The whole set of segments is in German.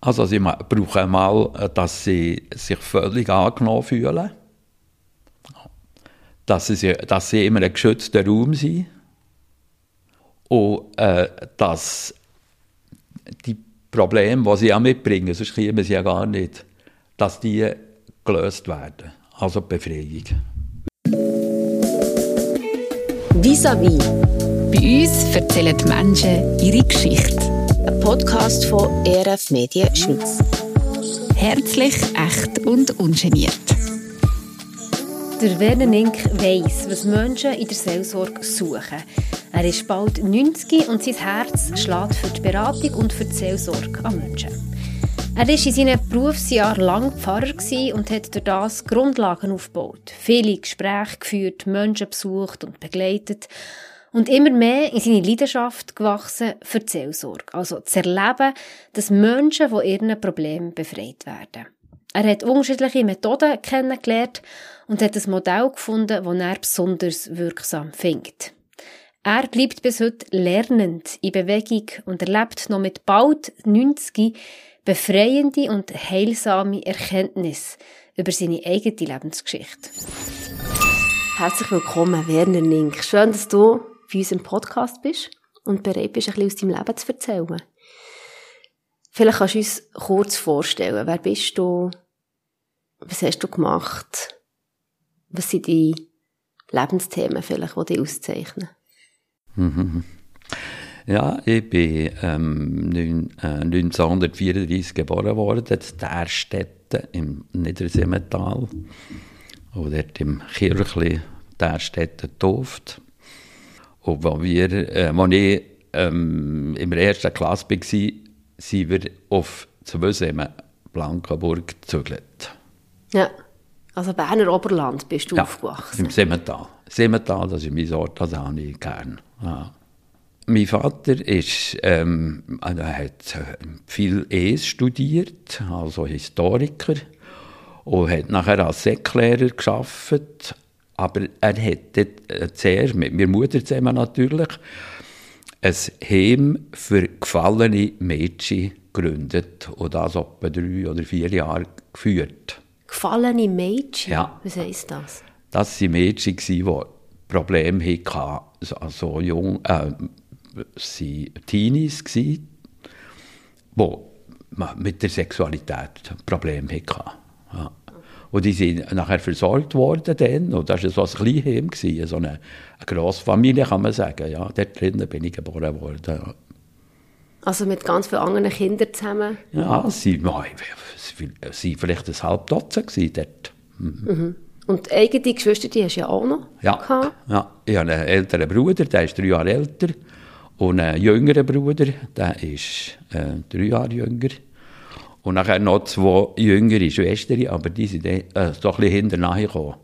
Also sie brauchen einmal, dass sie sich völlig angenommen fühlen, dass sie, dass sie immer ein geschützter Raum sind und äh, dass die Probleme, die sie auch mitbringen, sonst kommen sie ja gar nicht, dass die gelöst werden. Also Befreiung. Vis-à-vis. Bei uns erzählen die Menschen ihre Geschichte. Podcast von ERF Medien Schweiz. Herzlich, echt und ungeniert. Der Werner Nink weiss, was Menschen in der Seelsorge suchen. Er ist bald 90 und sein Herz schlägt für die Beratung und für die Seelsorge an Menschen. Er war in seinem Berufsjahr lang Pfarrer und hat durch das Grundlagen aufgebaut, viele Gespräche geführt, Menschen besucht und begleitet und immer mehr in seine Leidenschaft gewachsen für die Seelsorge, also zu erleben, dass Menschen von ihren Problemen befreit werden. Er hat unterschiedliche Methoden kennengelernt und hat ein Modell gefunden, das er besonders wirksam findet. Er bleibt bis heute lernend in Bewegung und erlebt noch mit bald 90 befreiende und heilsame Erkenntnis über seine eigene Lebensgeschichte. Herzlich willkommen, Werner Nink. Schön, dass du bei uns im Podcast bist und bereit bist, ein bisschen aus deinem Leben zu erzählen. Vielleicht kannst du uns kurz vorstellen, wer bist du, was hast du gemacht, was sind die Lebensthemen vielleicht, die dich auszeichnen? Ja, ich bin ähm, 1934 geboren worden, in Därstetten im Niedersimmental. Und dort im Kirchli Därstetten getauft. Und als, wir, äh, als ich ähm, in der ersten Klasse war, sind wir auf Zwösemen, Blankenburg, gezügelt. Ja, also Berner Oberland bist du ja, aufgewachsen? im Simmental. Simmental, das ist mein Ort, das habe ich gerne. Ja. Mein Vater ist, ähm, also hat viel ES studiert, also Historiker, und hat nachher als Säcklehrer geschafft. Aber er hat dort zuerst mit meiner Mutter zusammen natürlich ein Heim für gefallene Mädchen gegründet und das etwa drei oder vier Jahre geführt. Gefallene Mädchen? Ja. Was heisst das? Das waren Mädchen, die Probleme hatten, also jung, äh, sie Teenies die mit der Sexualität Probleme hatten. Ja. Und die sind nachher versorgt worden dann, und das war so ein Kleinheim, so eine, eine grosse Familie, kann man sagen. Ja, dort drinnen bin ich geboren worden. Ja. Also mit ganz vielen anderen Kindern zusammen? Ja, sie waren vielleicht ein halb Dutzend dort. Mhm. Mhm. Und eigene Geschwister, die hast du ja auch noch ja. gehabt? Ja, ich habe einen älteren Bruder, der ist drei Jahre älter. Und einen jüngeren Bruder, der ist äh, drei Jahre jünger. Und nachher noch zwei jüngere Schwestern, aber die sind äh, so ein bisschen hinterher gekommen.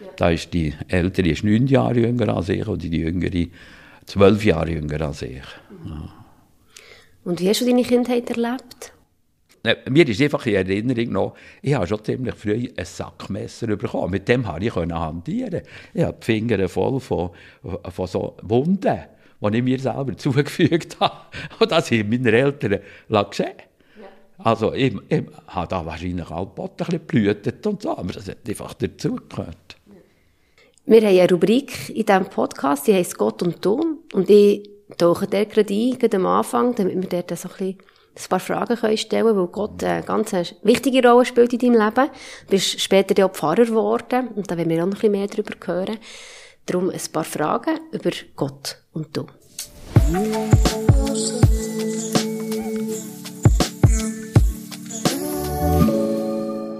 Ja. Da ist die ältere ist neun Jahre jünger als ich und die jüngere zwölf Jahre jünger als ich. Ja. Und wie hast du deine Kindheit erlebt? Mir ist einfach in Erinnerung noch, ich habe schon ziemlich früh ein Sackmesser bekommen. Mit dem konnte ich hantieren. Ich habe die Finger voll von, von so Wunden, die ich mir selber zugefügt habe. Und das haben meine Eltern gesehen. Also ich, ich habe da wahrscheinlich auch ein bisschen geblühtet und so, aber das hat einfach dazugehört. Wir haben eine Rubrik in diesem Podcast, die heisst Gott und Du. Und ich tauche dort gerade ein, am Anfang, damit wir dort so ein, ein paar Fragen können stellen können, weil Gott eine ganz wichtige Rolle spielt in deinem Leben. Du bist später ja auch Pfarrer geworden und da werden wir auch noch ein bisschen mehr darüber hören. Darum ein paar Fragen über Gott und Du.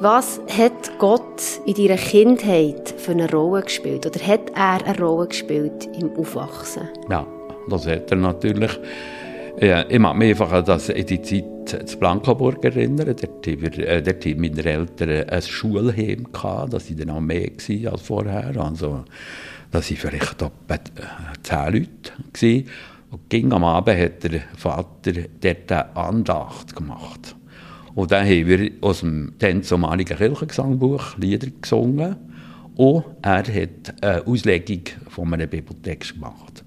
Was hat Gott in deiner Kindheit für eine Rolle gespielt? Oder hat er eine Rolle gespielt im Aufwachsen? Ja, das hat er natürlich. Ja, ich mag mich einfach an die Zeit zu Blankenburg erinnern. Dort, äh, dort hatten meine Eltern ein Schulheim. Gehabt. Das dann auch mehr als vorher. Also, das waren vielleicht etwa zehn Leute. Und ging am Abend hat der Vater dort eine Andacht gemacht. Und dann haben wir aus dem dann zumaligen Kirchengesangbuch Lieder gesungen. Und er hat eine Auslegung von einer Bibliothek gemacht.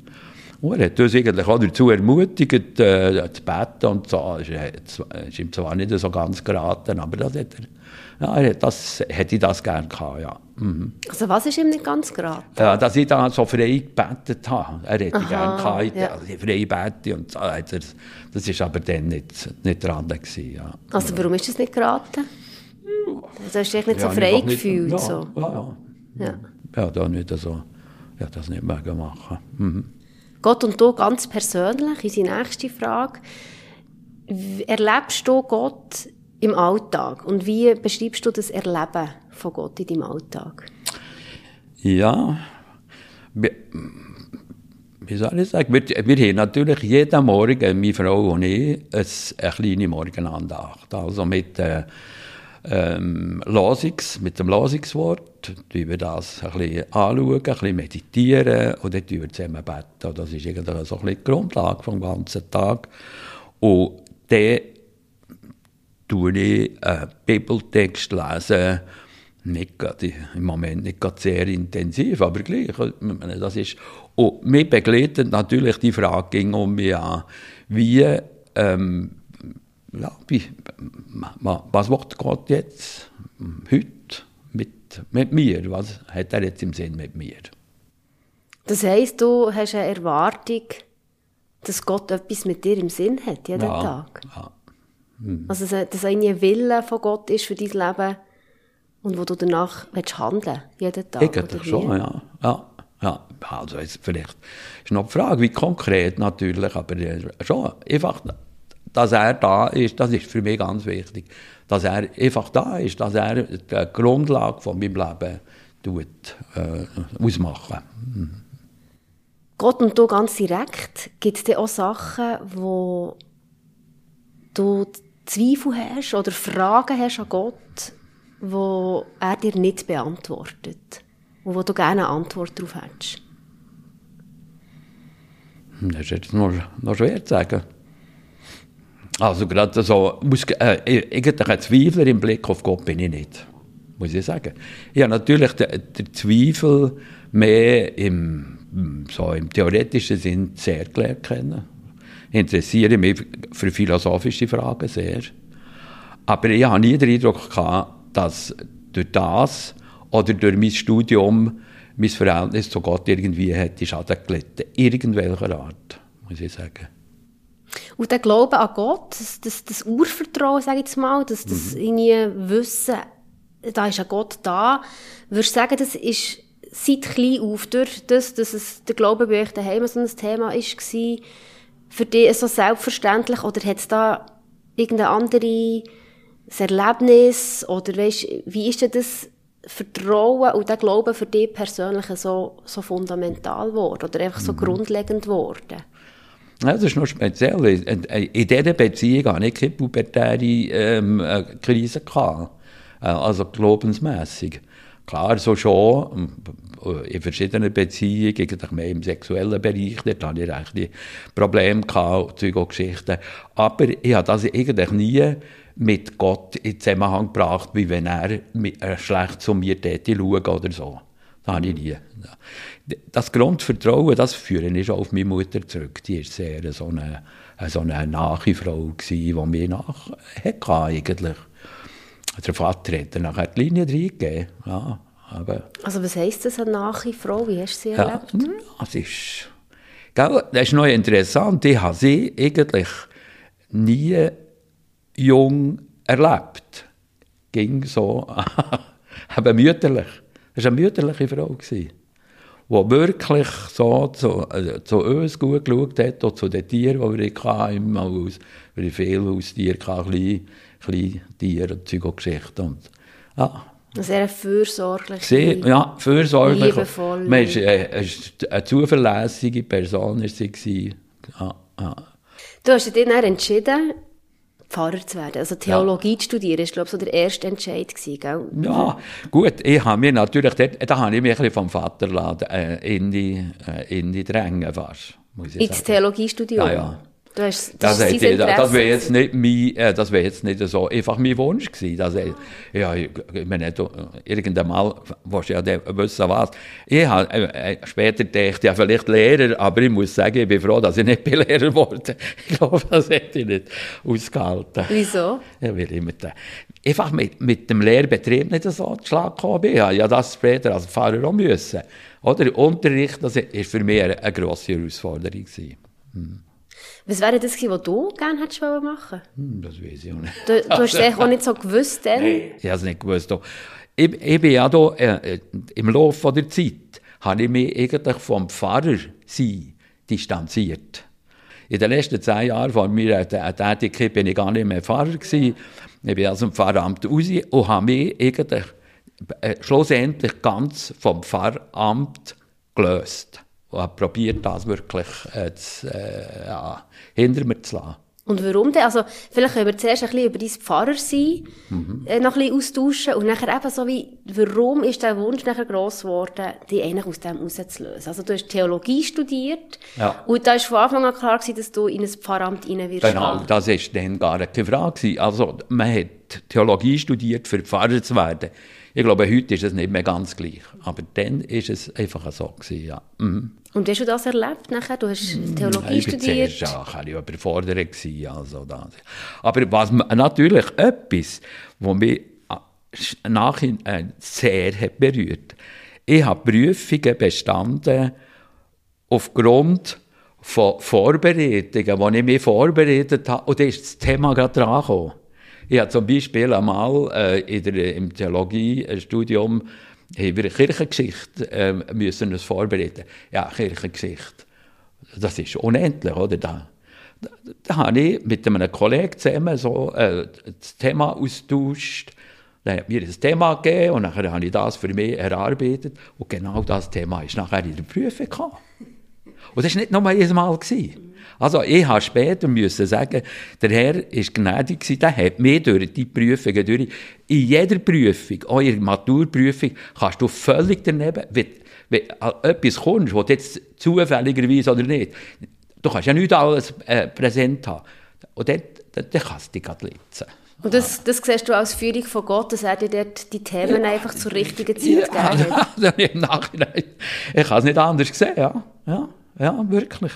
Und er hat uns eigentlich auch dazu ermutigt, äh, zu beten und so. Es ist ihm zwar nicht so ganz geraten, aber das hat er, ja, er hat das, hätte ich das gerne gehabt, ja. Mhm. Also was ist ihm nicht ganz geraten? Ja, dass ich da so frei gebetet habe. Er hätte Aha, gerne gehabt, ja. also ich frei bete und so. hat er- Das ist aber dann nicht, nicht dran gewesen, ja. Also warum ist das nicht geraten? Also hast du dich nicht so Ja, frei einfach nicht- gefühlt? Ja, so. ja, ja. Ja. Ja, da nicht so, ja, das nicht mögen machen. Mhm. Gott und du ganz persönlich, unsere nächste Frage. Erlebst du Gott im Alltag? Und wie beschreibst du das Erleben von Gott in deinem Alltag? Ja, wie, soll ich sagen, wir, wir haben natürlich jeden Morgen, meine Frau und ich, ein, eine kleine Morgenandacht. Also mit, äh, ähm, Losungs, mit dem Losungswort, tun wir das ein bisschen anschauen, ein bisschen meditieren und dann wir zusammen beten. Das ist eigentlich so ein bisschen die Grundlage vom ganzen Tag. Und dann tue ich einen Bibeltext lesen, nicht gerade, im Moment nicht gerade sehr intensiv, aber gleich. Ich meine, Das ist, und mich begleitet natürlich die Frage ging um mich an, wie, ähm, ja, wie, was macht Gott jetzt heute mit, mit mir? Was hat er jetzt im Sinn mit mir? Das heisst, du hast eine Erwartung, dass Gott etwas mit dir im Sinn hat, jeden ja, Tag. Ja. Also, dass dass ein Wille von Gott ist für dein Leben und wo du danach willst handeln jeden Tag. Eigentlich schon, ja. ja. Ja, also jetzt vielleicht ist noch die Frage, wie konkret natürlich, aber äh, schon einfach, dass er da ist, das ist für mich ganz wichtig, dass er einfach da ist, dass er die Grundlage von meinem Leben tut, äh, ausmachen. Gott und du ganz direkt, gibt es denn auch Sachen, wo du Zweifel hast oder Fragen hast an Gott, wo er dir nicht beantwortet und wo du gerne eine Antwort darauf hättest? Das ist jetzt noch, noch schwer zu sagen. Also gerade so, muss, äh, eigentlich ein Zweifler im Blick auf Gott bin ich nicht, muss ich sagen. Habe natürlich den, den Zweifel mehr im, so im theoretischen Sinn sehr gelernt kennen. Interessiere mich für philosophische Fragen sehr. Aber ich habe nie den Eindruck gehabt, dass durch das oder durch mein Studium mein Verhältnis zu Gott irgendwie hätte Schaden gelitten. Irgendwelcher Art, muss ich sagen. Und der Glaube an Gott, das, das, das Urvertrauen, sage ich jetzt mal, das, das irgendwie Wissen, da ist ein Gott da, würdest du sagen, das ist seit klein auf, durch das, dass es der Glaube bei euch daheim so ein Thema ist, war, für dich so selbstverständlich, oder hat es da irgendein anderes Erlebnis, oder weißt, wie ist denn das Vertrauen und der Glaube für dich persönlich so, so fundamental geworden, oder einfach so grundlegend geworden? Ja, das ist noch speziell. In, dieser Beziehung hatte ich keine pubertäre ähm, äh, Krise. Gehabt. Äh, Also glaubensmässig. Klar, so schon. ähm, In verschiedenen Beziehungen, eigentlich mehr im sexuellen Bereich, dort hatte ich recht Probleme gehabt, Zeug und Geschichten. Aber ich habe das eigentlich nie mit Gott in Zusammenhang gebracht, wie wenn er äh, schlecht zu mir täte schauen oder so. Das habe ich nie. Das Grundvertrauen, das führe ich schon auf meine Mutter zurück. Die war sehr so eine, so eine nahe Frau, die mir nach hatte eigentlich. Der Vater hat dann nachher die Linie reingegeben. Ja, aber, Also was heisst das, eine nahe Frau? Wie hast du sie ja, erlebt? das ist... Gell, das ist noch interessant. Ich habe sie eigentlich nie jung erlebt. Ging so, aber mütterlich. Das war eine mütterliche Frau, die wirklich so zu, also zu uns gut geschaut hat, auch zu den Tieren, die wir hatten, im Haus. Wir hatten viele Haustiere, kleine, kleine Tiere und und Geschichten. Und, ja, Eine sehr fürsorgliche. Sie, ja, fürsorglich. Liebevoll. Man ist, äh, eine zuverlässige Person sie. Ja, ja. Du hast dich dann entschieden, Pfarrer zu werden, also Theologie zu studieren. War, glaube ich, so der erste Entscheid, gewesen, gell? ja, gut, ich habe mir natürlich, dort, da habe ich mich ein bisschen vom Vater lassen, äh, in, die, äh, in die Dränge fast, muss ich Ins sagen. Theologiestudium? Ja, ja. Du hast, Das, das, hätte das, das wäre jetzt nicht mein, äh, das wäre jetzt nicht so einfach mein Wunsch gewesen. Dass ich, ja, ich, meine, du, irgendwann mal willst du ja wissen, was. Ich habe äh, äh, später gedacht, ja, vielleicht Lehrer, aber ich muss sagen, ich bin froh, dass ich nicht Lehrer geworden Ich glaube, das hätte ich nicht ausgehalten. Wieso? Ja, weil ich mit, einfach mit, mit dem Lehrbetrieb nicht so zu Schlag gekommen bin. Ich habe ja das später als Pfarrer auch müssen. Oder? Unterricht, das war für mich eine, grosse Herausforderung. Gewesen. Was wäre das gewesen, was du gerne hättest wollen machen Hm, das weiß ich auch nicht. Du, du hast es eigentlich auch nicht so gewusst dann. Ich habe es nicht gewusst. Ich, ich bin ja da, äh, im Laufe der Zeit, habe ich mich eigentlich vom Pfarrer sein distanziert. In den letzten zehn Jahren von meiner Tä- Tätigkeit bin ich gar nicht mehr Pfarrer gewesen. Ich bin aus dem Pfarramt raus und habe mich eigentlich äh, schlussendlich ganz vom Pfarramt gelöst. Und habe probiert, das wirklich äh, zu, äh, ja, hinter mir zu lassen. Und warum denn? Also, vielleicht können wir zuerst ein bisschen über dein Pfarrersein Mhm. äh, noch ein bisschen austauschen und nachher eben so wie, warum ist der Wunsch nachher gross geworden, dich eigentlich aus dem rauszulösen? Also, du hast Theologie studiert Ja. und da war von Anfang an klar gewesen, dass du in ein Pfarramt rein wirst. Genau, gehen. das war dann gar keine Frage. gewesen. Also, man hat Theologie studiert, für Pfarrer zu werden. Ich glaube, heute ist es nicht mehr ganz gleich. Aber dann ist es einfach so gewesen, ja. Mhm. Und hast du das erlebt nachher? Du hast Theologie Ich war studiert. zuerst ja, ein bisschen überfordert. gewesen, Also das. Aber was natürlich etwas, was mich äh, nachher äh, sehr hat berührt ich habe Prüfungen bestanden aufgrund von Vorbereitungen, die ich mich vorbereitet habe. Und da ist das Thema gerade dran gekommen. Ich habe zum Beispiel einmal äh, in der, im Theologiestudium haben wir Kirchengeschichte äh, müssen uns vorbereiten. Ja, Kirchengeschichte. Das ist unendlich, oder? Da, da, da habe ich mit einem Kollegen zusammen so äh, das Thema austauscht. Dann hat mir das Thema gegeben und nachher habe ich das für mich erarbeitet. Und genau das Thema ist nachher in der Prüfung gekommen. Und das war nicht nur jedes Mal. Gewesen. Also ich habe später müssen sagen, der Herr war gnädig, gewesen, der hat mir durch die Prüfungen durch. In jeder Prüfung, auch in der Maturprüfung, kannst du völlig daneben, wenn, wenn etwas kommst, was jetzt zufälligerweise oder nicht, du kannst ja nicht alles äh, präsent haben. Und dann, dann, dann kannst du dich gerade litzen. Und das, das siehst du als Führung von Gott, dass er dir dort die Themen einfach zur richtigen Zeit gegeben hat. Ja, im Nachhinein. Ich habe es nicht anders gesehen, ja. Ja, ja wirklich.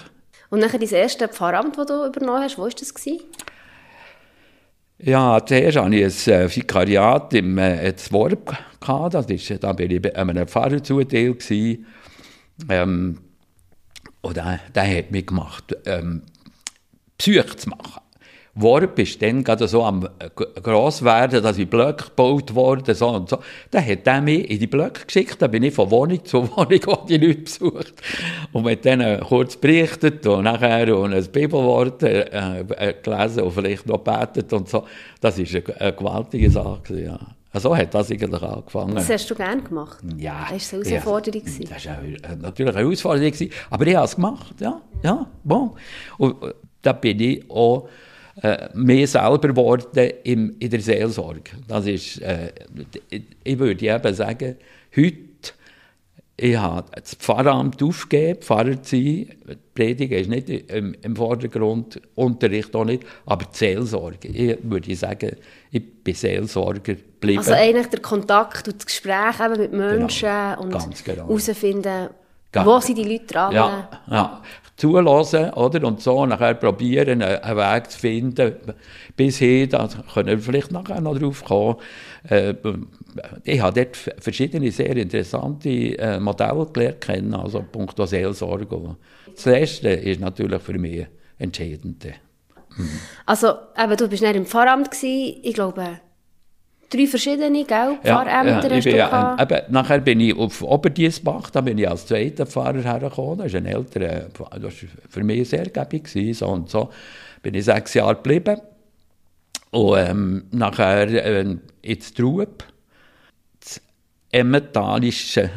Und nachher dein erste Pfarramt, das du übernommen hast, wo war das? Ja, zuerst hatte ich ein äh, Vikariat im äh, ist, da bin ich einem Pfarrer gewesen. Ähm, und der, der hat mich gemacht, ähm, Psyche zu machen. Worb ist dann gerade so am äh, gross werden, dass ich Blöcke gebaut wurden, so und so. Dann hat er mich in die Blöcke geschickt, dann bin ich von Wohnung zu Wohnung, wo die Leute besucht. Und mit denen kurz berichtet und nachher und ein Bibelwort äh, äh, gelesen und vielleicht noch betet und so. Das ist eine, eine gewaltige Sache, gewesen, ja. So hat das eigentlich angefangen. Das hast du gerne gemacht. Ja. Das war eine Herausforderung. gewesen. Das war eine- natürlich eine Herausforderung, aber ich habe es gemacht, ja, ja, bon. Und äh, da bin ich auch äh, mehr selber geworden im, in der Seelsorge. Das ist, äh, ich, würde eben sagen, heute, ich habe das Pfarramt aufgegeben, Pfarrer zu sein. Die Predigen ist nicht im, im Vordergrund, Unterricht auch nicht, aber die Seelsorge. Ich würde sagen, ich bin Seelsorger geblieben. Also eigentlich der Kontakt und das Gespräch eben mit Menschen und ganz genau. herausfinden, Ganz- wo sind die Leute dran. Ja, ja. Zulassen, oder? Und so nachher probieren, einen Weg zu finden, bis hin, da können wir vielleicht nachher noch drauf kommen. Äh, ich habe dort verschiedene sehr interessante äh, Modelle gelernt kennen, also punkto Seelsorge. Das Letzte ist natürlich für mich entscheidend. Also eben, du bist nicht im Pfarramt gewesen, ich glaube, drei verschiedene, gell? Pfarrämter ich hast bin, du ja, gehabt. eben, nachher bin ich auf Oberdiesbach, da bin ich als zweiter Pfarrer hergekommen. Das ist ein älterer, das war für mich sehr gebig. gewesen, So und so bin ich sechs Jahre geblieben. Und ähm, nachher äh, ins Trub, das emmentalische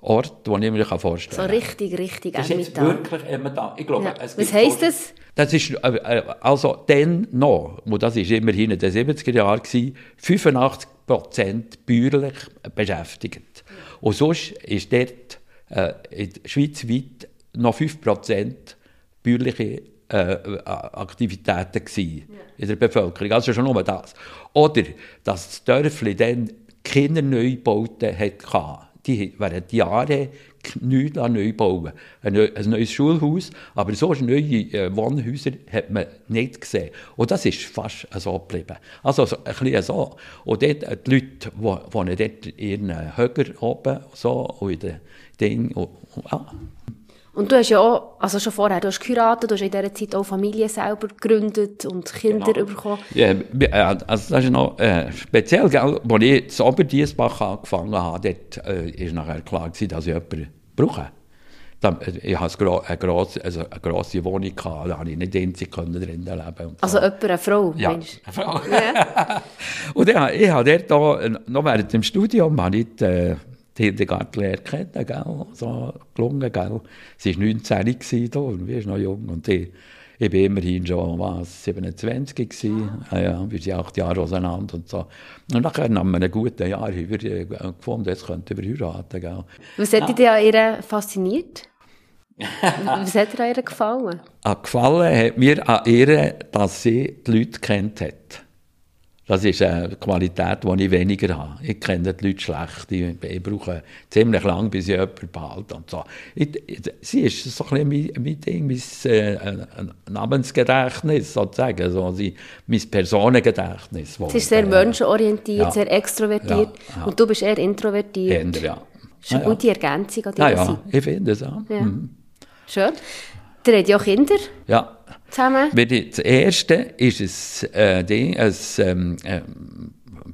Ort, den ich mir vorstellen So kann. richtig, richtig Das ist jetzt wirklich Emmental. Ich glaube, Ja. es Was heisst so- das? Das ist, äh, äh, also dann noch, und das ist immerhin in den 70er Jahren, gewesen, 85 Prozent bäuerlich beschäftigt. Und sonst ist dort äh, in- schweizweit noch 5 Prozent bäuerliche äh, Aktivitäten gewesen in der Bevölkerung. Also schon nur das. Oder, dass das Dörfli dann keine Neubauten hatte. Die während Jahren nichts neu bauen. Ein, neues Schulhaus, aber so neue äh, Wohnhäuser hat man nicht gesehen. Und das ist fast so geblieben. Also so, ein bisschen so. Und dort, äh, die Leute wohnen dort in ihren Höcker oben so, und in den Dingen. Ja. Und du hast ja auch, also schon vorher, du hast geheiratet, du hast in dieser Zeit auch Familie selber gegründet und Kinder genau. bekommen. Ja, äh, also das ist noch äh, speziell, gell? als ich in Oberdiesbach angefangen habe, dort äh, ist nachher klar gewesen, dass ich jemanden brauche. Dann, äh, ich hatte eine grosse, also eine grosse Wohnung, gehabt, da konnte ich nicht einzig drinnen leben. Also so. jemand, eine Frau? Ja, eine Frau. Ja. und ich, ich habe dort, noch während dem Studium, habe ich die, die Hildegard gelernt kennen, gell? so gelungen, gell? Sie war 19 gewesen, und wir sind noch jung, und die, ich war immerhin schon was, 27 gewesen. Ah. Ja, wir sind acht Jahre auseinander und so. Und nachher nach einem guten Jahr haben wir äh, gefunden, jetzt könnten wir heiraten. Gell? Was hat ja. dich an ihr fasziniert? Was hat dir an ihr gefallen? Ah, gefallen hat mir an ihr, dass sie die Leute kennt hat. Das ist eine Qualität, die ich weniger habe. Ich kenne die Leute schlecht. Ich, ich brauche ziemlich lange, bis ich jemanden behalte. Und so. Ich, sie ist so ein bisschen mein, mein Ding, mein äh, Namensgedächtnis sozusagen, so, also mein Personengedächtnis. Sie ist sehr äh, menschenorientiert, ja. sehr extrovertiert ja, ja. und du bist eher introvertiert. Eher, ja. Das ist eine gute Ergänzung an dieser ja, ja, ich finde es auch. Mhm. Schön. Ihr habt ja auch Kinder. Ja zusammen? Das erste ist ein, äh, Ding, ein, ähm, äh,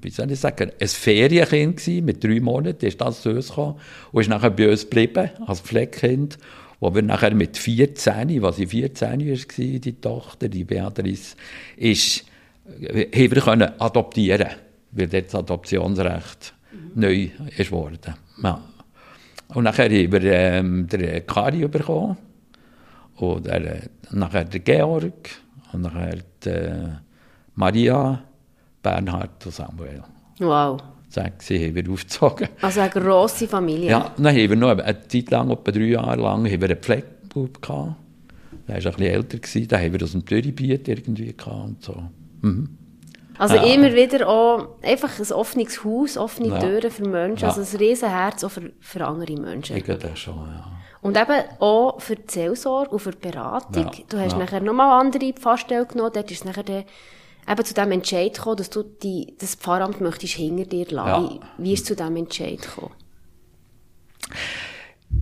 wie soll ich sagen, ein Ferienkind gewesen, mit drei Monaten, ist das zu uns gekommen und ist nachher bei uns geblieben, als Pflegekind, wo wir nachher mit 14, was sie 14 war, die Tochter, die Beatrice, ist, äh, haben wir können adoptieren, weil das Adoptionsrecht mhm. neu ist worden. Ja. Und nachher haben wir ähm, den Kari bekommen, und er, nachher der Georg und nachher äh, Maria, Bernhard und Samuel. Wow. Sechs haben wir aufgezogen. Also eine grosse Familie. Ja, dann haben wir noch eine Zeit lang, etwa drei Jahre lang, haben wir einen Pflegebub gehabt. Der war ein bisschen älter, gewesen. den haben wir aus dem Dürrebiet irgendwie gehabt und so. Mhm. Also ja. immer wieder auch einfach ein offenes Haus, offene ja. Türen für Menschen, also ein Riesenherz auch für, für andere Menschen. Ich glaube schon, ja. Und eben auch für die Seelsorge und für die Beratung. Ja, du hast ja. nachher nochmal andere Pfarrstellen genommen, dort ist es nachher der, eben zu dem Entscheid gekommen, dass du die, das Pfarramt möchtest hinter dir lassen. Ja. Wie ist es zu diesem Entscheid gekommen?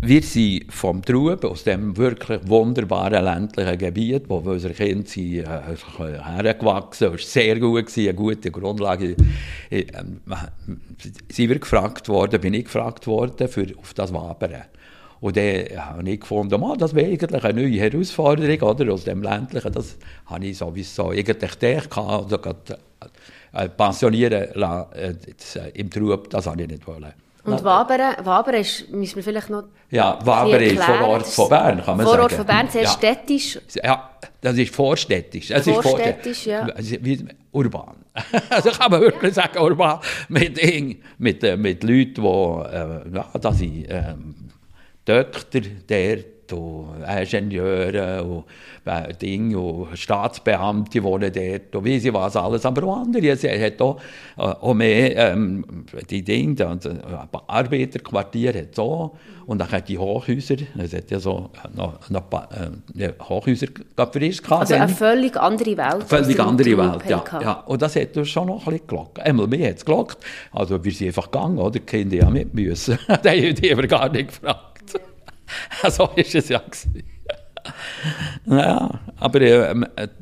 Wir sind vom Trub, aus dem wirklich wunderbaren ländlichen Gebiet, wo unsere Kinder sind, äh, hergewachsen sind, sehr gut gewesen, eine gute Grundlage. Äh, äh, sind wir gefragt worden, bin ich gefragt worden, für, auf das Wabern. Und dann habe ich gefunden, oh, das wäre eigentlich eine neue Herausforderung, oder? Aus dem Ländlichen, das habe ich sowieso eigentlich gedacht, also gerade, äh, pensionieren lassen, äh, im Trub, das habe ich nicht wollen. Und Wabern, Wabern ist, müssen wir vielleicht noch Ja, Wabern ist vor Ort von Bern, kann man vor sagen. Ort von Bern, sehr ja. städtisch. Ja, das ist vorstädtisch. Es vorstädtisch, ist vorstädtisch, ja. Wie urban. also kann man wirklich sagen, urban. Mit, mit, äh, mit Leuten, die, äh, ja, das sind, äh, Doktor dort und Ingenieure und äh, Dinge und Staatsbeamte wohnen dort und wie sie was alles. Aber auch andere. Es hat auch, äh, auch mehr ähm, die Dinge, das äh, Arbeiterquartier hat so und dann hat die Hochhäuser, es hat ja so noch, noch äh, Hochhäuser frisch gehabt. Also eine völlig andere Welt. Völlig andere Welt, ja, ja. Und das hat uns schon noch ein bisschen gelockt. Einmal mehr hat es gelockt. Also wir sind einfach gegangen, oder? Die Kinder ja mit müssen. die haben wir gar nicht gefragt. so war es ja. ja, aber äh,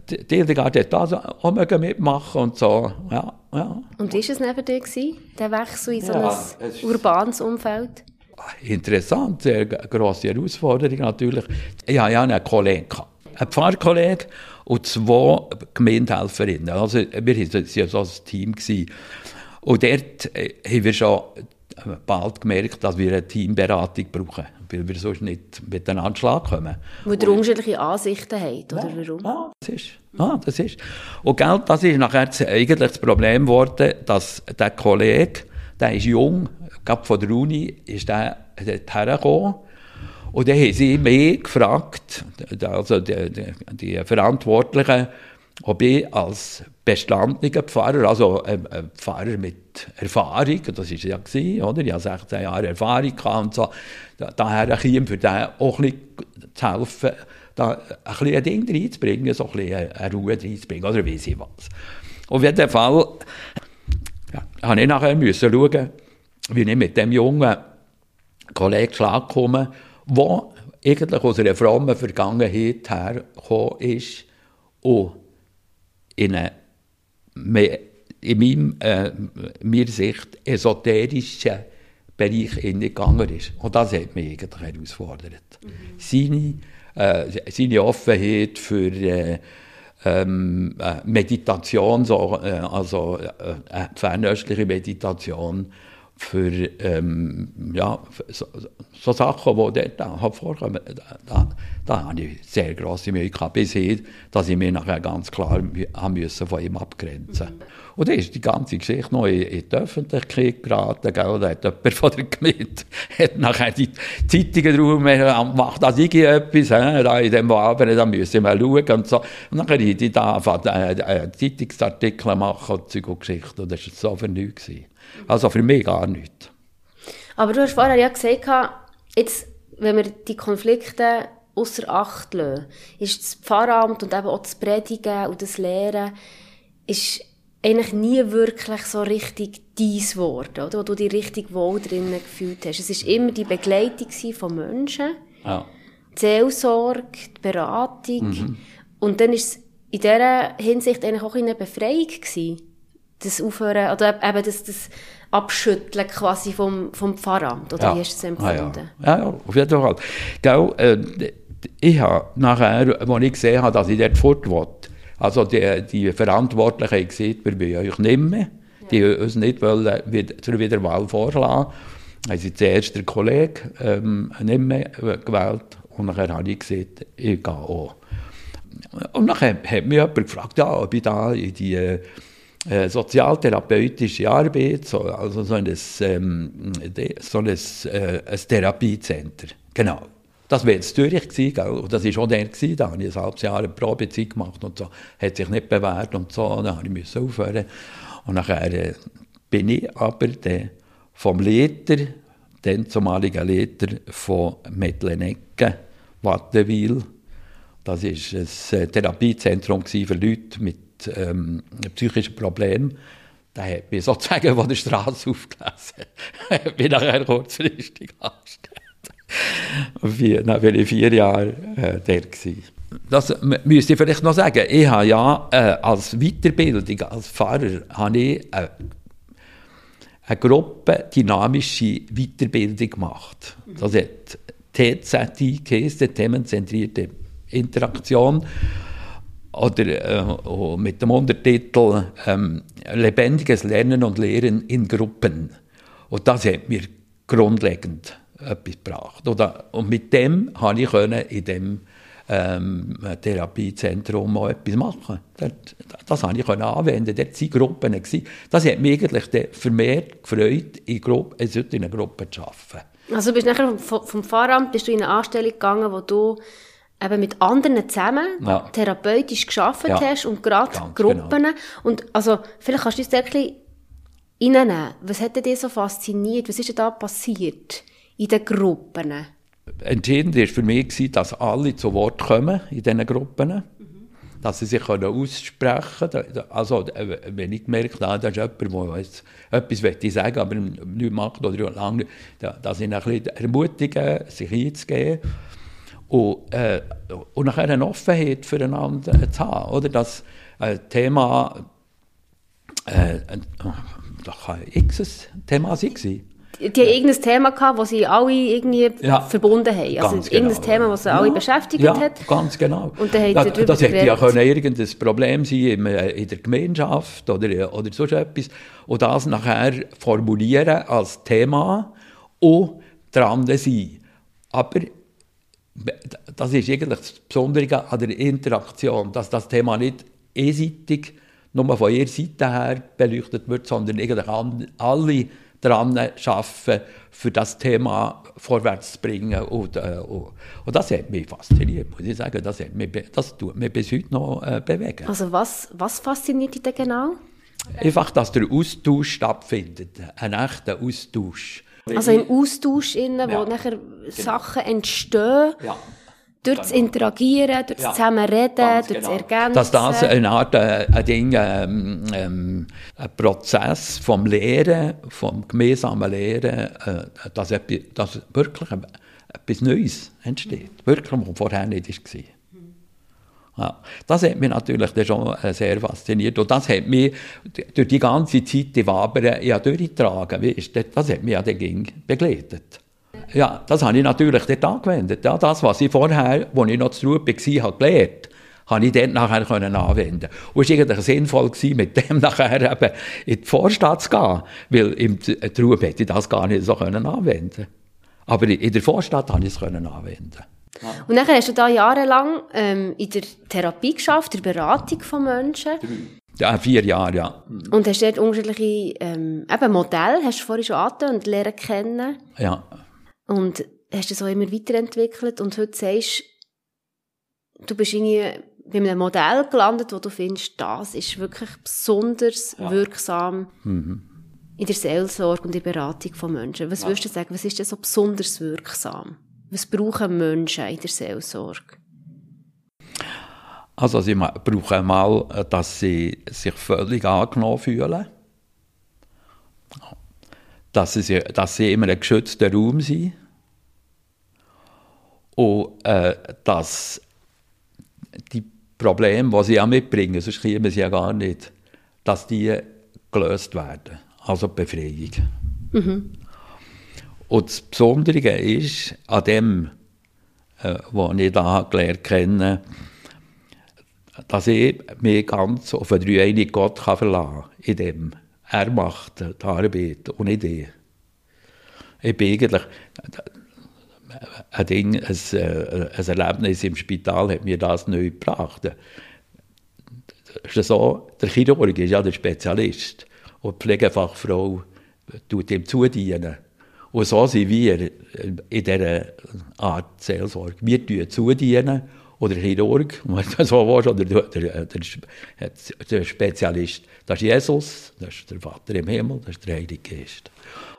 die Hildegard hat da auch mitmachen und so. Ja, ja. Und wie war es neben dir, gewesen, der Wechsel in so ja, ein urbanes Umfeld? Interessant, sehr grosse Herausforderung natürlich. Ich hatte ja einen Kollegen, einen Pfarrkollegen und zwei Gemeindehelferinnen. Also wir waren so ein Team. Gewesen. Und dort äh, haben wir schon bald gemerkt, dass wir eine Teamberatung brauchen weil wir sonst nicht miteinander Schlag kommen. Weil ihr unterschiedliche Ansichten habt, oder ja, warum? Ja, das ist. Ah, das ist. Und gell, das ist nachher eigentlich das Problem geworden, dass der Kollege, der ist jung, gerade von der Uni, ist der hergekommen Und dann haben sie mich gefragt, also die, die, die Verantwortlichen, ob ich als bestandener Pfarrer, also ein, ein Pfarrer mit Erfahrung, das war ja, oder? ich hatte 16 Jahre Erfahrung und so, daher käme für den auch ein bisschen zu helfen, da ein bisschen ein Ding reinzubringen, so ein bisschen eine Ruhe reinzubringen, oder wie sie was. Auf jeden Fall ja, habe ich nachher müssen schauen, wie ich mit dem jungen Kollegen Schlag komme, der eigentlich aus einer frommen Vergangenheit hergekommen ist und in eine, in meinem, äh, meiner Sicht esoterischen Bereich hineingegangen ist. Und das hat mich eigentlich herausgefordert. Mhm. Seine, äh, seine Offenheit für äh, ähm, äh, Meditation, so, äh, also äh, fernöstliche Meditation, für ähm, ja, so, so, Sachen, die dort da vorkommen, da, da, habe ich sehr grosse Mühe gehabt, bis hin, dass ich mich nachher ganz klar müssen von ihm abgrenzen musste. Und dann ist die ganze Geschichte noch in, in die Öffentlichkeit geraten, gell? da hat jemand von der Gemeinde hat nachher die Zeitungen drum gemacht, dass ich etwas, he, da in dem Abend, da müssen wir schauen und so. Und dann habe ich da äh, äh, Zeitungsartikel machen und und Geschichten, und das war so für. Also für mich gar nichts. Aber du hast vorher ja gesagt, jetzt, wenn wir die Konflikte außer Acht lassen, ist das Pfarramt und eben auch das Predigen und das Lehren, ist eigentlich nie wirklich so richtig dein Wort, oder? Wo du dich richtig wohl drinnen gefühlt hast. Es war immer die Begleitung von Menschen, ja. die Seelsorge, die Beratung. Mhm. Und dann war es in dieser Hinsicht eigentlich auch eine Befreiung gewesen das Aufhören, oder eben das, das Abschütteln quasi vom, vom Pfarramt, oder ja. wie hast du es empfunden? Ja, ja. ja, auf jeden Fall. Gell, äh, ich habe nachher, als ich gesehen habe, dass ich dort fort will, also die, die Verantwortlichen haben gesagt, wir wollen euch nicht mehr, die uns nicht wollen, zur Wiederwahl vorschlagen. haben sie zuerst der Kollege ähm, nicht mehr gewählt und nachher habe ich gesagt, ich gehe auch. Und nachher hat mich jemand gefragt, ja, ob ich da in die äh, sozialtherapeutische Arbeit, so, also so ein, ähm, so ein, äh, ein Therapiecenter. Genau. Das war jetzt Zürich gewesen, gell? das war auch der gewesen, da habe ich ein halbes Jahr eine Probezeit gemacht und so, hat sich nicht bewährt und so, dann habe ich aufhören. Und nachher äh, bin ich aber der vom Leiter, den zumaligen Leiter von Mettlenecke, Wattenwil, das war ein äh, Therapiezentrum für Leute mit ähm, psychischen Problemen. Da hat mich sozusagen von der Straße aufgelesen. ich bin nachher kurzfristig angestellt. Dann bin ich vier Jahre äh, der gewesen. Das müsste ich vielleicht noch sagen. Ich habe ja äh, als Weiterbildung, als Pfarrer, habe ich äh, eine gruppendynamische Weiterbildung gemacht. Das hat TZI geheißen, themenzentrierte Interaktion oder äh, mit dem Untertitel ähm, Lebendiges Lernen und Lehren in Gruppen. Und das hat mir grundlegend etwas gebracht. Oder, und mit dem konnte ich in dem ähm, Therapiezentrum auch etwas machen. Das, das konnte ich anwenden. Dort waren Gruppen. Das hat mich eigentlich vermehrt gefreut, in, Gruppe, in einer Gruppe zu arbeiten. Also bist nachher vom, vom Pfarramt bist du in eine Anstellung gegangen, wo du eben mit anderen zusammen ja. therapeutisch geschafft ja. hast und gerade Gruppen. Genau. Und also, vielleicht kannst du uns ein bisschen reinnehmen. Was hat dich so fasziniert? Was ist denn da passiert in den Gruppen? Entscheidend war für mich, dass alle zu Wort kommen in diesen Gruppen. Mhm. Dass sie sich aussprechen können. Also, äh, wenn ich gemerkt habe, da ist jemand, der etwas möchte sagen aber nichts macht oder lange, dass ich ein bisschen ermutigen, sich einzugeben und, äh, und nachher eine Offenheit füreinander zu haben. Oder? Das äh, Thema, äh, das kann x Thema sein. Die haben ja. irgendein Thema gehabt, das sie alle irgendwie ja. verbunden haben. Also ganz irgendein genau. Thema, das sie ja. alle beschäftigt ja, hat. ganz genau. Und dann das, das hätte ja können irgendein Problem sein in, äh, in der Gemeinschaft oder, oder so etwas. Und das nachher formulieren als Thema und dran sein. Aber das ist eigentlich das Besondere an der Interaktion, dass das Thema nicht einseitig nur von ihrer Seite her beleuchtet wird, sondern eigentlich alle daran arbeiten, für das Thema vorwärts zu bringen. Und, äh, und, und, das hat mich fasziniert, muss ich sagen. Das, hat mich, das tut mich bis heute noch äh, bewegen. Also was, was fasziniert dich denn genau? Einfach, dass der Austausch stattfindet, ein echter Austausch. Also im Austausch, innen, wo ja. nachher genau. Sachen entstehen. Ja. Durch das Interagieren, durch das ja, Zusammenreden, durch genau. das Ergänzen. Dass das eine Art äh, ein Ding, ähm, ähm, ein Prozess vom Lehren, vom gemeinsamen Lehren, äh, dass, etwas, dass wirklich etwas Neues entsteht. Wirklich, was vorher nicht war. Ja, das hat mich natürlich schon äh, sehr fasziniert. Und das hat mich durch die ganze Zeit die Waber ja durchgetragen. Weißt, das hat mich ja dagegen begleitet. Ja, das habe ich natürlich dort angewendet. Ja, das, was ich vorher, als ich noch zu Ruhe war, habe gelernt habe ich dort nachher können anwenden Und es war eigentlich sinnvoll, gewesen, mit dem nachher eben in die Vorstadt zu gehen, weil im Trub hätte ich das gar nicht so können anwenden Aber in der Vorstadt habe ich es können anwenden und dann hast du da jahrelang ähm, in der Therapie geschafft, in der Beratung von Menschen. Ja, vier Jahre, ja. Und hast dort unterschiedliche ähm, eben Modelle, hast du vorhin schon angetönt, lernen kennen. Ja. Und hast das auch immer weiterentwickelt und heute sagst du bist irgendwie bei einem Modell gelandet, wo du findest, das ist wirklich besonders ja. wirksam mhm. in der Seelsorge und in der Beratung von Menschen. Was ja. würdest du sagen, was ist denn so besonders wirksam? Was brauchen Menschen in der Seelsorge? Also sie brauchen mal, dass sie sich völlig angenommen fühlen. Dass sie, dass sie immer ein geschützter Raum sind. Und äh, dass die Probleme, die sie auch mitbringen, sonst kriegen sie ja gar nicht, dass die gelöst werden. Also Befreiung. Mhm. Und das Besondere ist an dem, äh, was ich da gelernt kenne, dass ich mich ganz auf einen dreieinigen Gott kann verlassen kann. In dem. Er macht die Arbeit und nicht ich. Ich bin eigentlich, ein Ding, ein, äh, ein Erlebnis im Spital hat mir das neu gebracht. Ist so, der Chirurg ist ja der Spezialist und die Pflegefachfrau tut ihm zudienen. Und so sind wir in dieser Art Seelsorge. Wir tun zudienen, oder Chirurg, so willst, oder der, der, der, Spezialist. Das ist Jesus, das ist der Vater im Himmel, das ist der Heilige Geist.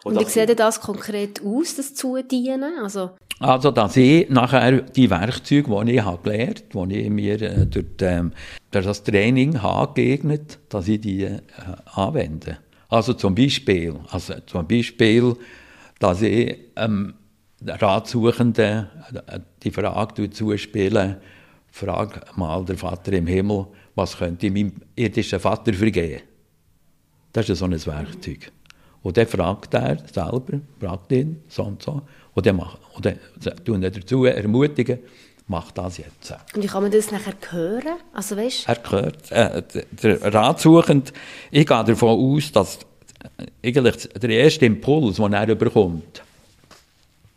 Und, Und wie sieht das konkret aus, das Zudienen? Also, also dass ich nachher die Werkzeuge, die ich habe gelernt habe, die ich mir äh, durch, ähm, durch, das Training habe geeignet, dass ich die äh, anwende. Also zum Beispiel, also zum Beispiel dass ich ähm, Ratsuchenden äh, die Frage zuspielen, frag mal der Vater im Himmel, was könnte ich meinem irdischen Vater vergeben? Das ist so ein Werkzeug. Und dann fragt er selber, fragt ihn, so und so, und dann, macht, und dann tun er dazu ermutigen, mach das jetzt. Und wie kann man das nachher hören? Also, weißt? Er hört, äh, der Ratsuchend, ich gehe davon aus, dass eigentlich der erste Impuls, den er bekommt,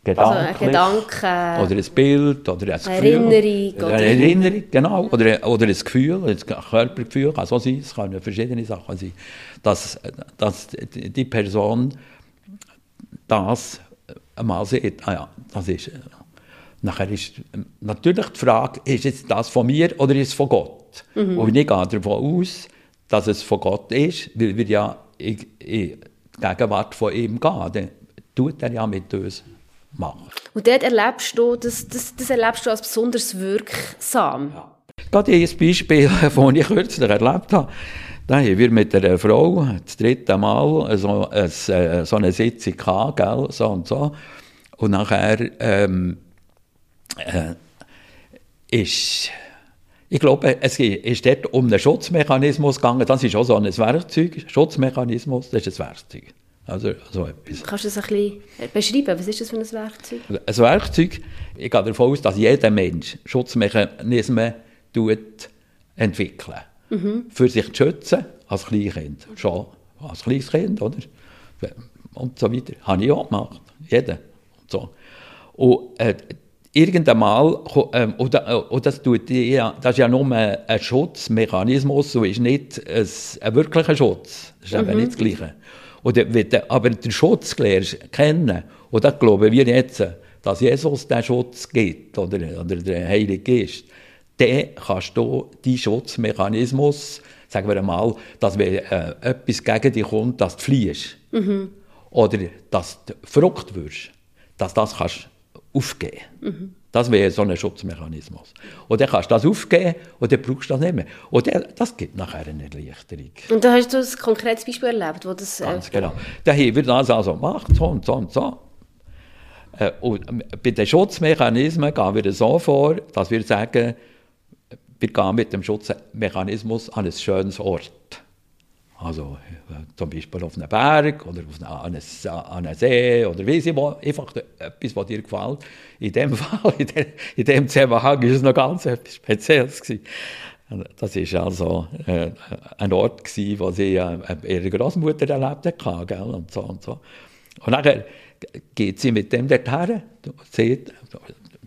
Gedanke, also ein Gedanke oder ein Bild oder ein Erinnerung, Gefühl. Oder eine Erinnerung, genau. Oder, oder ein Gefühl, ein Körpergefühl, kann so sein, es können verschiedene Sachen sein, dass, dass die Person das einmal sieht, ah ja, das ist, nachher ist natürlich die Frage, ist jetzt das von mir oder ist es von Gott? Mhm. Und ich gehe davon aus, dass es von Gott ist, weil wir ja in, in Gegenwart von ihm gehen, dann tut er ja mit uns machen. Und dort erlebst du, das, das, das erlebst du als besonders wirksam. Ja. Gerade ein Beispiel, das ich kürzlich erlebt habe. Da haben wir mit einer Frau das dritte Mal so, ein, äh, so eine Sitzung gehabt, gell, so und so. Und nachher ähm, äh, ist, ich glaube, es ist dort um einen Schutzmechanismus gegangen. Das ist auch so ein Werkzeug. Schutzmechanismus, das ist ein Werkzeug. Also, so etwas. Kannst du das ein bisschen beschreiben? Was ist das für ein Werkzeug? Ein Werkzeug, ich gehe davon aus, dass jeder Mensch Schutzmechanismen entwickelt. Mhm. Für sich zu schützen, als Kleinkind. Schon als kleines Kind, oder? Und so weiter. Habe ich auch gemacht. Jeder. Und, so. und äh, irgendwann mal, äh, und, und das, tut, ja, das ist ja nur ein, Schutzmechanismus, so ist nicht ein, ein wirklicher Schutz. Das ist mhm. eben nicht das Gleiche. Oder aber den Schutz lernst kennen, und das glauben wir jetzt, dass Jesus den Schutz gibt, oder, oder der Heilige Geist, dann kannst du deinen Schutzmechanismus, sagen wir einmal, dass wenn äh, etwas gegen dich kommt, dass du fliehst. Mhm. Oder dass du verrückt wirst. Dass das kannst aufgeben. Mhm. Das wäre so ein Schutzmechanismus. Und dann kannst du das aufgeben und dann brauchst du das nicht mehr. Und dann, das gibt nachher eine Erleichterung. Und da hast du ein konkretes Beispiel erlebt, wo das... Äh, Ganz genau. Dann haben wir das also gemacht, so und so und so. Äh, und bei den Schutzmechanismen gehen wir so vor, dass wir sagen, wir gehen mit dem Schutzmechanismus an ein schönes Ort. Also äh, zum Beispiel auf einen Berg oder auf einen, an einen See oder wie sie einfach etwas, was dir gefällt. In dem Fall, in dem, in dem Zusammenhang, ist es noch ganz etwas Spezielles gewesen. Das war also äh, ein Ort, gewesen, wo sie äh, ihre Großmutter erlebt hat, gell, und so und so. Und dann geht sie mit dem dorthin, sieht,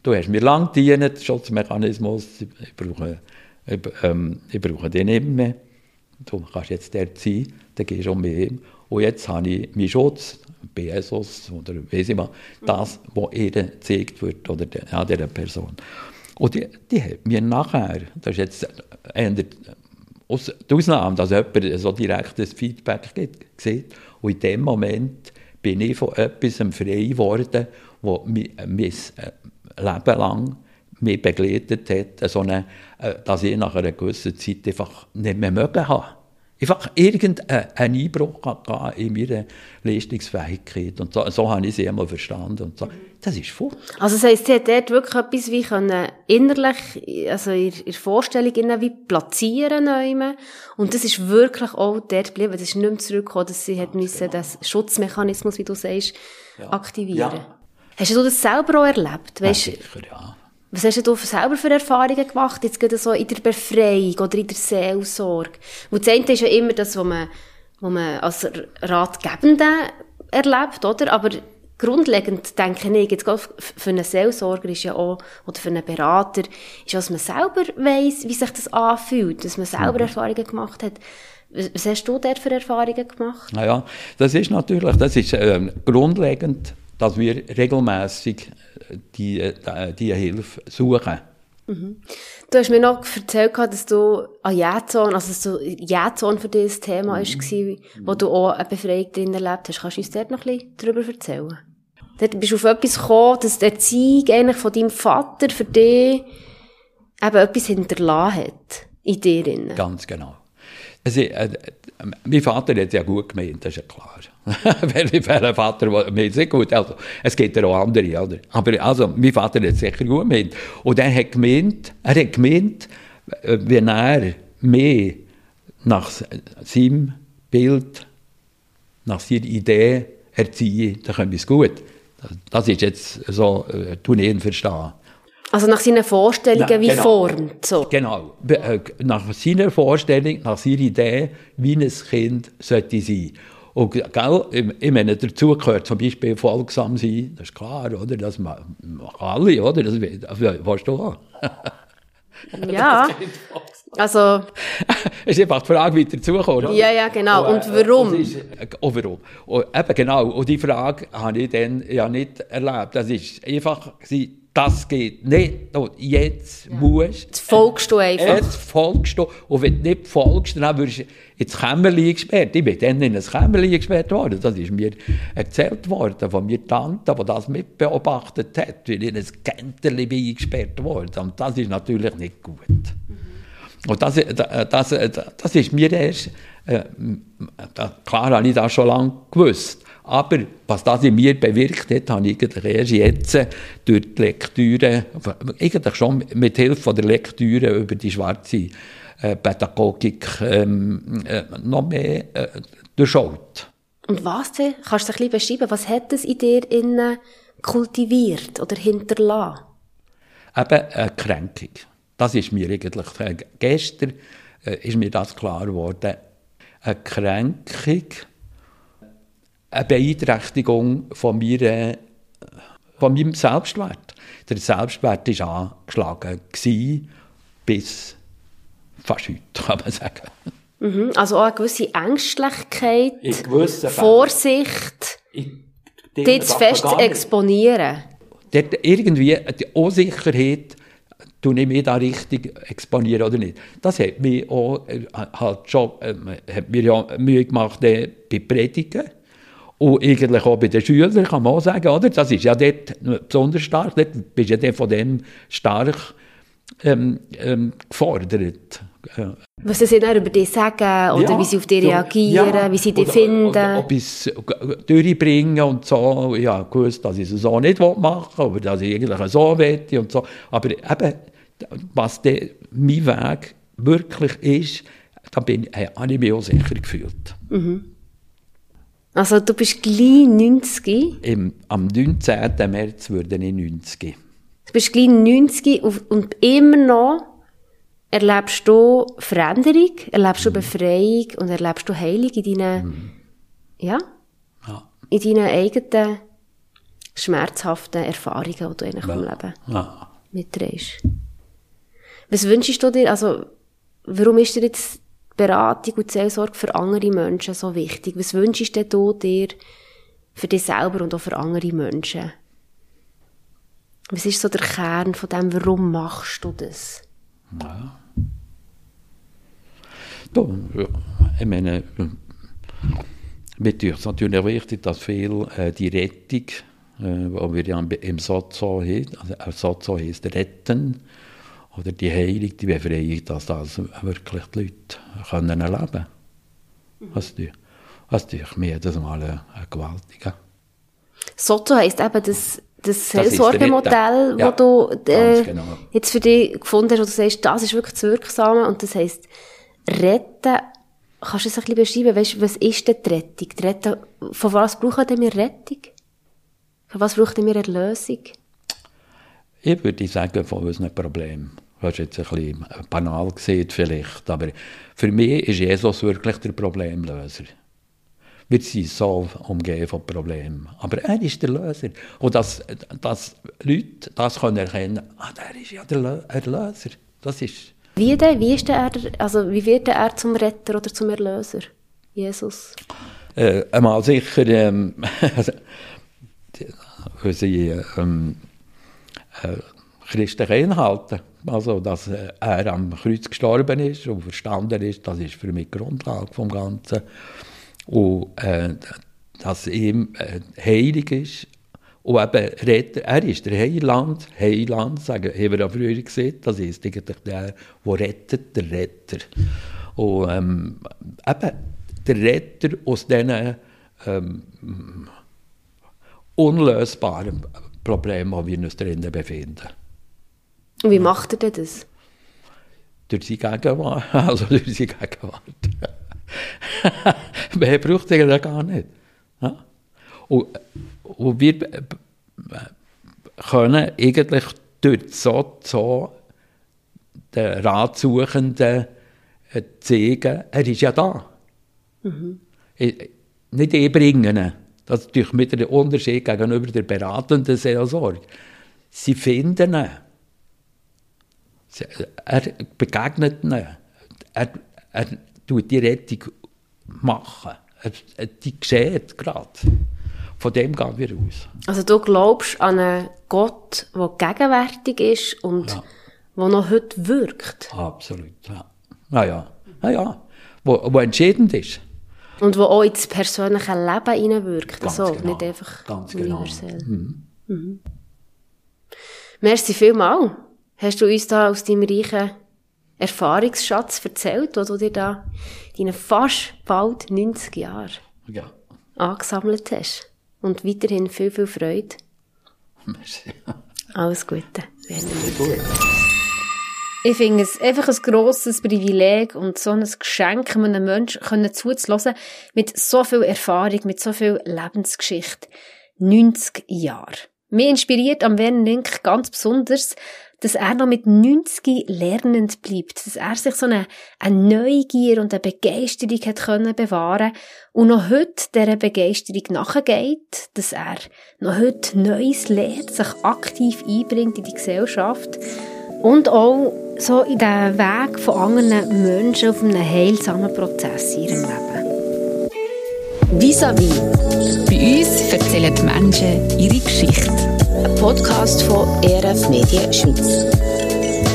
du hast mir lang gedient, Schutzmechanismus, ich brauche, ich, ähm, ich brauche den nicht mehr du kannst jetzt dort sein, dann gehst du um mich hin. Und jetzt habe ich meinen Schutz, BSOS oder weiss ich mal, das, was ihr gezeigt wird oder der, ja, dieser Person. Und die, die hat mir nachher, das ist jetzt eher die Ausnahme, dass jemand so direktes Feedback gibt, sieht. Und in dem Moment bin ich von etwas frei geworden, das mein, mein Leben lang mich begleitet hat, so eine, äh, dass ich nach einer gewissen Zeit einfach nicht mehr mögen habe. Einfach irgendeinen Einbruch in meiner Leistungsfähigkeit. Und so, so habe ich sie einmal verstanden. Und so. Das ist voll. Also das heisst, sie hat dort wirklich etwas wie können innerlich, also in ihrer Vorstellung wie platzieren können. Und das ist wirklich auch dort geblieben. Das ist nicht mehr zurückgekommen, dass sie hat ja, müssen, genau. den Schutzmechanismus, wie du sagst, ja. aktivieren. Ja. Hast du das selber auch erlebt? Weißt, ja, sicher, ja. Was hast du selber für Erfahrungen gemacht, jetzt gerade so in der Befreiung oder in der Seelsorge? Und das eine ist ja immer das, was man, was man als Ratgebende erlebt, oder? Aber grundlegend denke ich, jetzt für einen Seelsorger ist ja auch, oder für einen Berater, ist, dass man selber weiss, wie sich das anfühlt, dass man selber mhm. Erfahrungen gemacht hat. Was hast du dort für Erfahrungen gemacht? Naja, das ist natürlich, das ist äh, grundlegend, dass wir regelmäßig die, äh, die Hilfe suchen. Mhm. Du hast mir noch erzählt, dass du an Jähzone, also so Jähzone für dich ein Thema mhm. war, wo du auch eine Befreiung drin erlebt hast. Kannst du uns dort noch ein bisschen darüber erzählen? Dort bist du auf etwas gekommen, dass der Zeig eigentlich von deinem Vater für dich eben etwas hinterlassen hat in dir. Ganz genau. Also, äh, mein Vater hat ja gut gemeint, das ist ja klar. Wäre ein Vater, meint sehr gut. Also, es gibt ja auch andere, oder? Aber also, mein Vater hat sicher gut gemeint. Und er hat gemeint, er hat gemeint, wenn er mehr nach seinem Bild, nach seiner Idee erziehe, dann können wir es gut. Das ist jetzt so, äh, tun ihn verstehen. Also nach seinen Vorstellungen ja, wie genau, formt. So. Genau. Äh, nach seiner Vorstellung, nach seiner Idee, wie ein Kind sollte sein. Und gell, ich meine, dazu gehört zum Beispiel folgsam sein, das ist klar, oder? Das machen alle, oder? Das, das weißt du auch. Ja. Also. es ist einfach die Frage, wie dazukommt. Ja, ja, genau. Und, und warum? Und, ist, oh, warum? Und eben genau. Und die Frage habe ich dann ja nicht erlebt. Das ist einfach, das geht nicht. Und jetzt ja. musst Jetzt folgst du einfach. Jetzt folgst du. Und wenn du nicht folgst, dann wirst du ins Kämmerlein gesperrt. Ich bin dann in ein Kämmerlein gesperrt worden. Das ist mir erzählt worden von mir Tante, die das mitbeobachtet hat, wie ich in ein Kenterli bin eingesperrt worden. Und das ist natürlich nicht gut. Mhm. Und das, das, das, das ist mir erst, äh, klar habe ich das schon lange gewusst. Aber was das in mir bewirkt hat, habe ich eigentlich erst jetzt durch die Lektüre, eigentlich schon mit Hilfe der Lektüre über die schwarze äh, Pädagogik ähm, äh, noch mehr äh, durchschaut. Und was denn? Kannst du ein bisschen beschreiben, was hat es in dir innen kultiviert oder hinterlassen? Eben eine Kränkung. Das ist mir eigentlich, äh, gestern äh, ist mir das klar geworden, eine Kränkung, eine Beeinträchtigung von, mir, von meinem Selbstwert. Der Selbstwert war angeschlagen, gewesen, bis fast heute, kann man sagen. Mhm. Also auch eine gewisse Ängstlichkeit. Vorsicht, Ich die zu fest zu exponieren. dort irgendwie die Unsicherheit, tue ich mich da richtig exponieren oder nicht. Das hat mich auch äh, halt schon, äh, hat mir ja Mühe gemacht äh, bei Predigen. Und eigentlich auch bei den Schülern, kann man auch sagen, oder? Das ist ja dort besonders stark. Dort bist ja von dem stark ähm, ähm, gefordert. Was sie dann über dich sagen oder ja, wie sie auf dich reagieren, ja, wie sie dich oder- finden. Oder ob ich es durchbringen und so. Ja, gewusst, dass ich es so nicht machen will, aber dass ich eigentlich so will und so. Aber eben, was der, mein Weg wirklich ist, da bin, äh, habe ich mich auch sicher gefühlt. Also du bist gleich 90, Im, am 19. März würde ich 90. du bist gleich 90 und, und immer noch erlebst du Veränderung, erlebst Mhm. du Befreiung und erlebst du Heilung in deinen, ja, Ja. in deinen eigenen schmerzhaften Erfahrungen, die du eigentlich im Leben Ja. mitträgst. Was wünschst du dir, also, warum ist dir jetzt Beratung und Seelsorge für andere Menschen so wichtig? Was wünschst du dir für dich selber und auch für andere Menschen? Was ist so der Kern von dem, warum machst du das? Da, ja, ich meine, mir ist natürlich wichtig, dass viel äh, die Rettung, äh, wo wir ja im Sozo haben, also Sozo heisst retten, oder die Heilung, die Befreiung, dass das wirklich die Leute können erleben können. Das ist das natürlich mir jedes Mal ein, gewaltiger. Sozo heisst eben das, das wo Ja, du äh, genau. jetzt für dich gefunden hast, wo du sagst, das ist wirklich das Wirksame und das heisst, retten, kannst du es ein bisschen beschreiben? Weißt, was ist denn die Rettung? Die Rettung von was brauchen denn wir Rettung? Von was brauchen wir Erlösung? Ich würde sagen, von unseren Problemen. Das ist jetzt ein bisschen banal gesehen vielleicht, aber für mich ist Jesus wirklich der Problemlöser. Wir sind so umgeben von Problemen. Aber er ist der Löser. Und dass, dass Leute das können erkennen ah, der ist ja der Lö- Erlöser. Das ist... Wie denn? Wie ist er, also wie wird er zum Retter oder zum Erlöser? Jesus. Äh, einmal sicher, ähm, unsere ähm, äh, christlichen Inhalte, also dass äh, er am Kreuz gestorben ist und verstanden ist, das ist für mich die Grundlage vom Ganzen. Und äh, dass ihm äh, heilig ist und eben Retter, er ist der Heiland, Heiland, sagen, haben wir ja früher gesehen, das ist eigentlich der, der rettet, der Retter. Und ähm, eben der Retter aus diesen ähm, unlösbaren Problemen, wo wir uns drinnen befinden. Und wie macht er denn das? Durch seine Gegenwart. Also durch seine Gegenwart. Mehr braucht es eigentlich gar nicht. Ja? Und, und wir äh, können eigentlich durch so, so den Ratsuchenden äh, zeigen, er ist ja da. Ich- Nicht ich bringen ihn. Das ist natürlich mit der Unterschied gegenüber der beratenden Seelsorge. Sie finden ihn. Er begegnet ihnen. Er, er tut die Rettung machen. Er, er, die geschieht gerade. Von dem gehen wir aus. Also du glaubst an einen Gott, der gegenwärtig ist und Ja. der noch heute wirkt. Absolut. Ja. Ja, ja. ja, ja. Wo, wo entscheidend ist. Und der auch ins persönliche Leben hineinwirkt. Also genau. nicht einfach Ganz genau. universell. Mhm. Merci vielmals. Hast du uns da aus deinem reichen Erfahrungsschatz erzählt, wo du dir da deine fast bald 90 Jahre Ja. angesammelt hast. Und weiterhin viel, viel Freude. Merci. Alles Gute. Gut. Ich finde es einfach ein grosses Privileg und so ein Geschenk, einem Menschen können zuzulassen mit so viel Erfahrung, mit so viel Lebensgeschichte. 90 Jahre. Mir inspiriert am Werner Link ganz besonders, dass er noch mit 90 lernend bleibt, dass er sich so eine, eine Neugier und eine Begeisterung hat können bewahren und noch heute dieser Begeisterung nachgeht, dass er noch heute Neues lernt, sich aktiv einbringt in die Gesellschaft und auch so in den Weg von anderen Menschen auf einem heilsamen Prozess in ihrem Leben. Vis-à-vis. Bei uns erzählen die Menschen ihre Geschichte. Podcast von ERF Media Schweiz.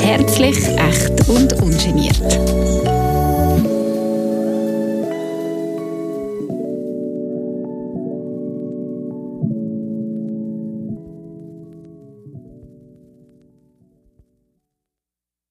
Herzlich, echt und ungeniert.